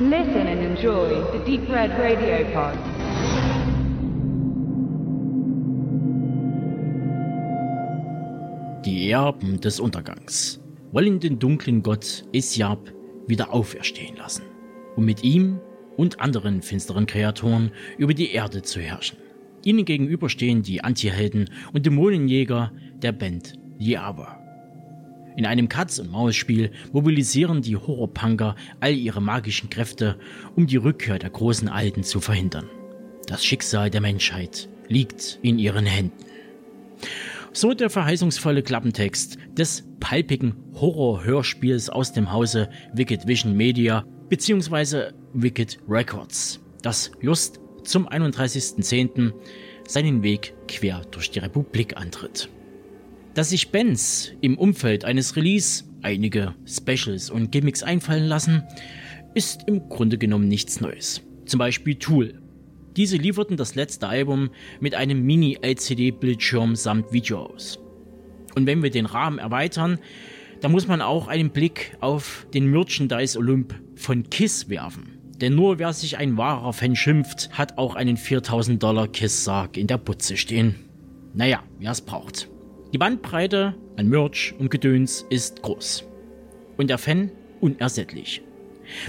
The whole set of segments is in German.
Listen and enjoy the Deep Red Radio Pod. Die Erben des Untergangs wollen den dunklen Gott Isjab wieder auferstehen lassen, um mit ihm und anderen finsteren Kreaturen über die Erde zu herrschen. Ihnen gegenüber stehen die Antihelden und Dämonenjäger der Band Yava. In einem Katz-und-Maus-Spiel mobilisieren die Horrorpunker all ihre magischen Kräfte, um die Rückkehr der großen Alten zu verhindern. Das Schicksal der Menschheit liegt in ihren Händen. So der verheißungsvolle Klappentext des palpigen Horror-Hörspiels aus dem Hause Wicked Vision Media bzw. Wicked Records, das just zum 31.10. seinen Weg quer durch die Republik antritt. Dass sich Bands im Umfeld eines Release einige Specials und Gimmicks einfallen lassen, ist im Grunde genommen nichts Neues. Zum Beispiel Tool. Diese lieferten das letzte Album mit einem Mini-LCD-Bildschirm samt Video aus. Und wenn wir den Rahmen erweitern, dann muss man auch einen Blick auf den Merchandise-Olymp von KISS werfen. Denn nur wer sich ein wahrer Fan schimpft, hat auch einen 4000 Dollar KISS-Sarg in der Butze stehen. Naja, wer es braucht. Die Bandbreite an Merch und Gedöns ist groß. Und der Fan unersättlich.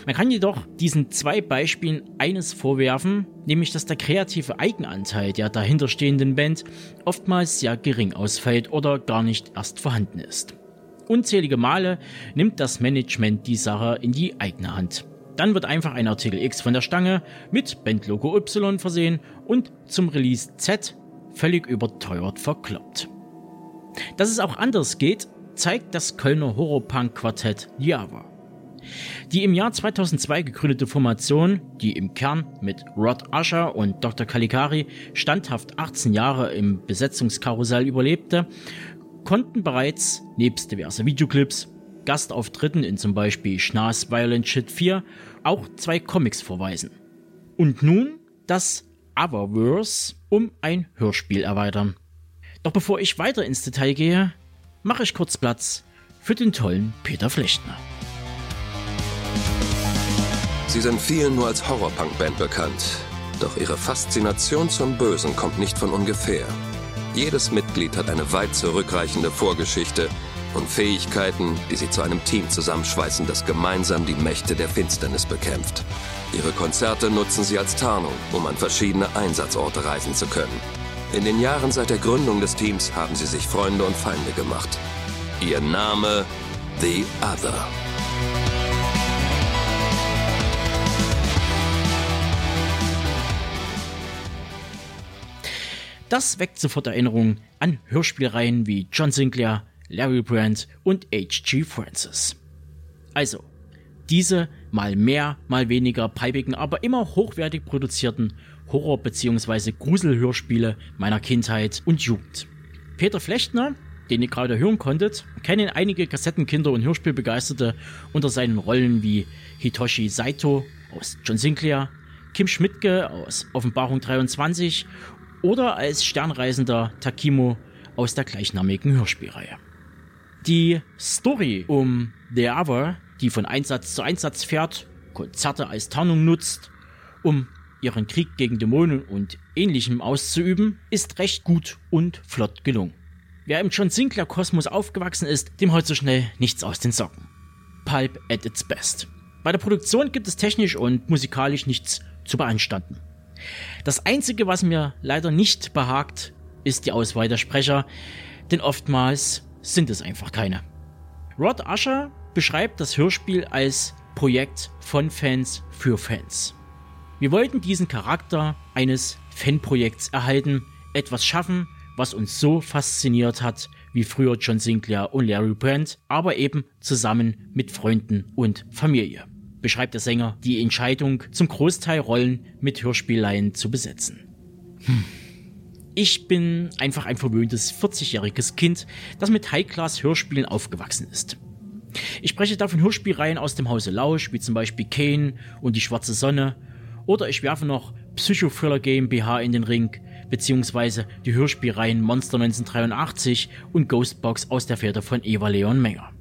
Man kann jedoch diesen zwei Beispielen eines vorwerfen, nämlich dass der kreative Eigenanteil der dahinterstehenden Band oftmals sehr gering ausfällt oder gar nicht erst vorhanden ist. Unzählige Male nimmt das Management die Sache in die eigene Hand. Dann wird einfach ein Artikel X von der Stange mit Bandlogo Y versehen und zum Release Z völlig überteuert verkloppt. Dass es auch anders geht, zeigt das Kölner Horrorpunk-Quartett Java. Die im Jahr 2002 gegründete Formation, die im Kern mit Rod Usher und Dr. Caligari standhaft 18 Jahre im Besetzungskarussell überlebte, konnten bereits nebst diverse Videoclips, Gastauftritten in zum Beispiel Schnaas Violent Shit 4 auch zwei Comics vorweisen. Und nun das Otherverse um ein Hörspiel erweitern. Doch bevor ich weiter ins Detail gehe, mache ich kurz Platz für den tollen Peter Flechtner. Sie sind vielen nur als Horrorpunk-Band bekannt. Doch ihre Faszination zum Bösen kommt nicht von ungefähr. Jedes Mitglied hat eine weit zurückreichende Vorgeschichte und Fähigkeiten, die sie zu einem Team zusammenschweißen, das gemeinsam die Mächte der Finsternis bekämpft. Ihre Konzerte nutzen sie als Tarnung, um an verschiedene Einsatzorte reisen zu können. In den Jahren seit der Gründung des Teams haben sie sich Freunde und Feinde gemacht. Ihr Name The Other. Das weckt sofort Erinnerungen an Hörspielreihen wie John Sinclair, Larry Brandt und H.G. Francis. Also, diese mal mehr, mal weniger preibigen, aber immer hochwertig produzierten Horror- bzw. Gruselhörspiele meiner Kindheit und Jugend. Peter Flechtner, den ihr gerade hören konntet, kennen einige Kassettenkinder und Hörspielbegeisterte unter seinen Rollen wie Hitoshi Saito aus John Sinclair, Kim Schmidtke aus Offenbarung 23 oder als Sternreisender Takimo aus der gleichnamigen Hörspielreihe. Die Story um The Other, die von Einsatz zu Einsatz fährt, Konzerte als Tarnung nutzt, um ihren Krieg gegen Dämonen und ähnlichem auszuüben, ist recht gut und flott gelungen. Wer im John Sinclair Kosmos aufgewachsen ist, dem heute so schnell nichts aus den Socken. Pulp at its best. Bei der Produktion gibt es technisch und musikalisch nichts zu beanstanden. Das einzige, was mir leider nicht behagt, ist die Auswahl der Sprecher, denn oftmals sind es einfach keine. Rod Usher beschreibt das Hörspiel als Projekt von Fans für Fans. Wir wollten diesen Charakter eines Fanprojekts erhalten, etwas schaffen, was uns so fasziniert hat wie früher John Sinclair und Larry Brandt, aber eben zusammen mit Freunden und Familie. Beschreibt der Sänger die Entscheidung, zum Großteil Rollen mit Hörspielleihen zu besetzen. Hm. Ich bin einfach ein verwöhntes 40-jähriges Kind, das mit High-Class-Hörspielen aufgewachsen ist. Ich spreche davon Hörspielreihen aus dem Hause Lausch, wie zum Beispiel Kane und die Schwarze Sonne oder ich werfe noch Psychothriller GmbH in den Ring, beziehungsweise die Hörspielreihen Monster 1983 und Ghostbox aus der Feder von Eva Leon Menger.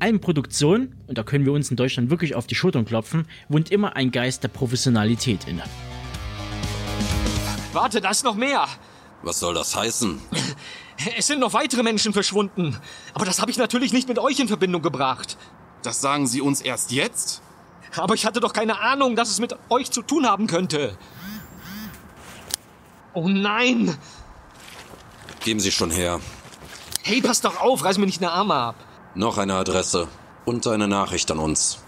allen Produktionen, und da können wir uns in Deutschland wirklich auf die Schultern klopfen, wohnt immer ein Geist der Professionalität inne. Warte, da ist noch mehr. Was soll das heißen? Es sind noch weitere Menschen verschwunden. Aber das habe ich natürlich nicht mit euch in Verbindung gebracht. Das sagen Sie uns erst jetzt? Aber ich hatte doch keine Ahnung, dass es mit euch zu tun haben könnte. Oh nein! Geben Sie schon her. Hey, pass doch auf, reiß mir nicht eine Arme ab. Noch eine Adresse und eine Nachricht an uns.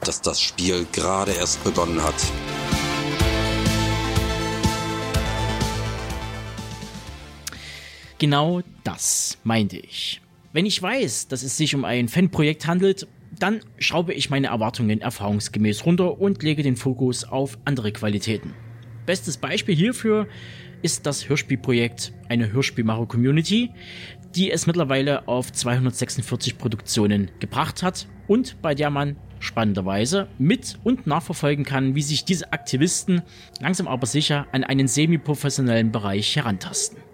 Dass das Spiel gerade erst begonnen hat. Genau das meinte ich. Wenn ich weiß, dass es sich um ein Fanprojekt handelt, dann schraube ich meine Erwartungen erfahrungsgemäß runter und lege den Fokus auf andere Qualitäten. Bestes Beispiel hierfür ist das Hörspielprojekt, eine Hörspielmacher-Community, die es mittlerweile auf 246 Produktionen gebracht hat und bei der man spannenderweise mit und nachverfolgen kann, wie sich diese Aktivisten langsam aber sicher an einen semi-professionellen Bereich herantasten.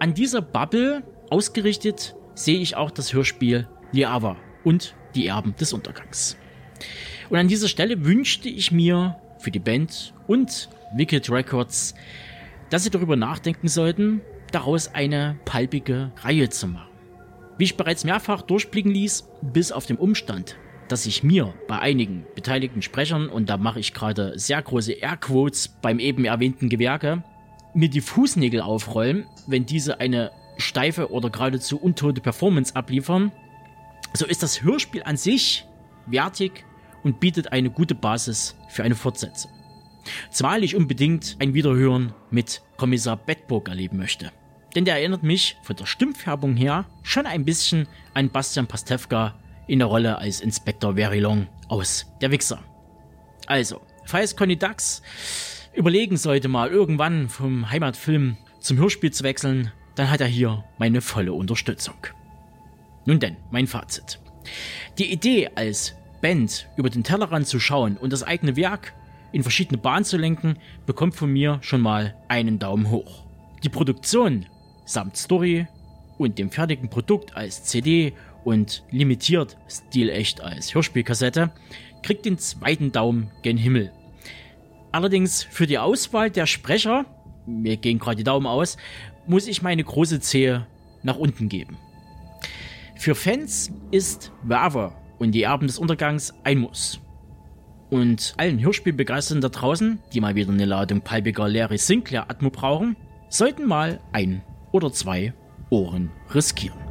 An dieser Bubble ausgerichtet sehe ich auch das Hörspiel Liava und die Erben des Untergangs. Und an dieser Stelle wünschte ich mir für die Band und Wicked Records, dass sie darüber nachdenken sollten, daraus eine palpige Reihe zu machen. Wie ich bereits mehrfach durchblicken ließ, bis auf den Umstand, dass ich mir bei einigen beteiligten Sprechern, und da mache ich gerade sehr große Airquotes beim eben erwähnten Gewerke, mir die Fußnägel aufrollen, wenn diese eine steife oder geradezu untote Performance abliefern, so ist das Hörspiel an sich wertig und bietet eine gute Basis für eine Fortsetzung. Zumal ich unbedingt ein Wiederhören mit Kommissar Bedburg erleben möchte. Denn der erinnert mich von der Stimmfärbung her schon ein bisschen an Bastian Pastewka in der Rolle als Inspektor Verilong aus Der Wichser. Also, falls Conny Dax überlegen sollte, mal irgendwann vom Heimatfilm zum Hörspiel zu wechseln, dann hat er hier meine volle Unterstützung. Nun denn, mein Fazit. Die Idee als Band über den Tellerrand zu schauen und das eigene Werk in verschiedene Bahnen zu lenken, bekommt von mir schon mal einen Daumen hoch. Die Produktion samt Story und dem fertigen Produkt als CD und limitiert stilecht als Hörspielkassette kriegt den zweiten Daumen gen Himmel. Allerdings für die Auswahl der Sprecher, mir gehen gerade die Daumen aus, muss ich meine große Zehe nach unten geben. Für Fans ist Werver und die Erben des Untergangs ein Muss. Und allen Hörspielbegeisterten da draußen, die mal wieder eine Ladung palpiger Larry Sinclair Atmo brauchen, sollten mal ein oder zwei Ohren riskieren.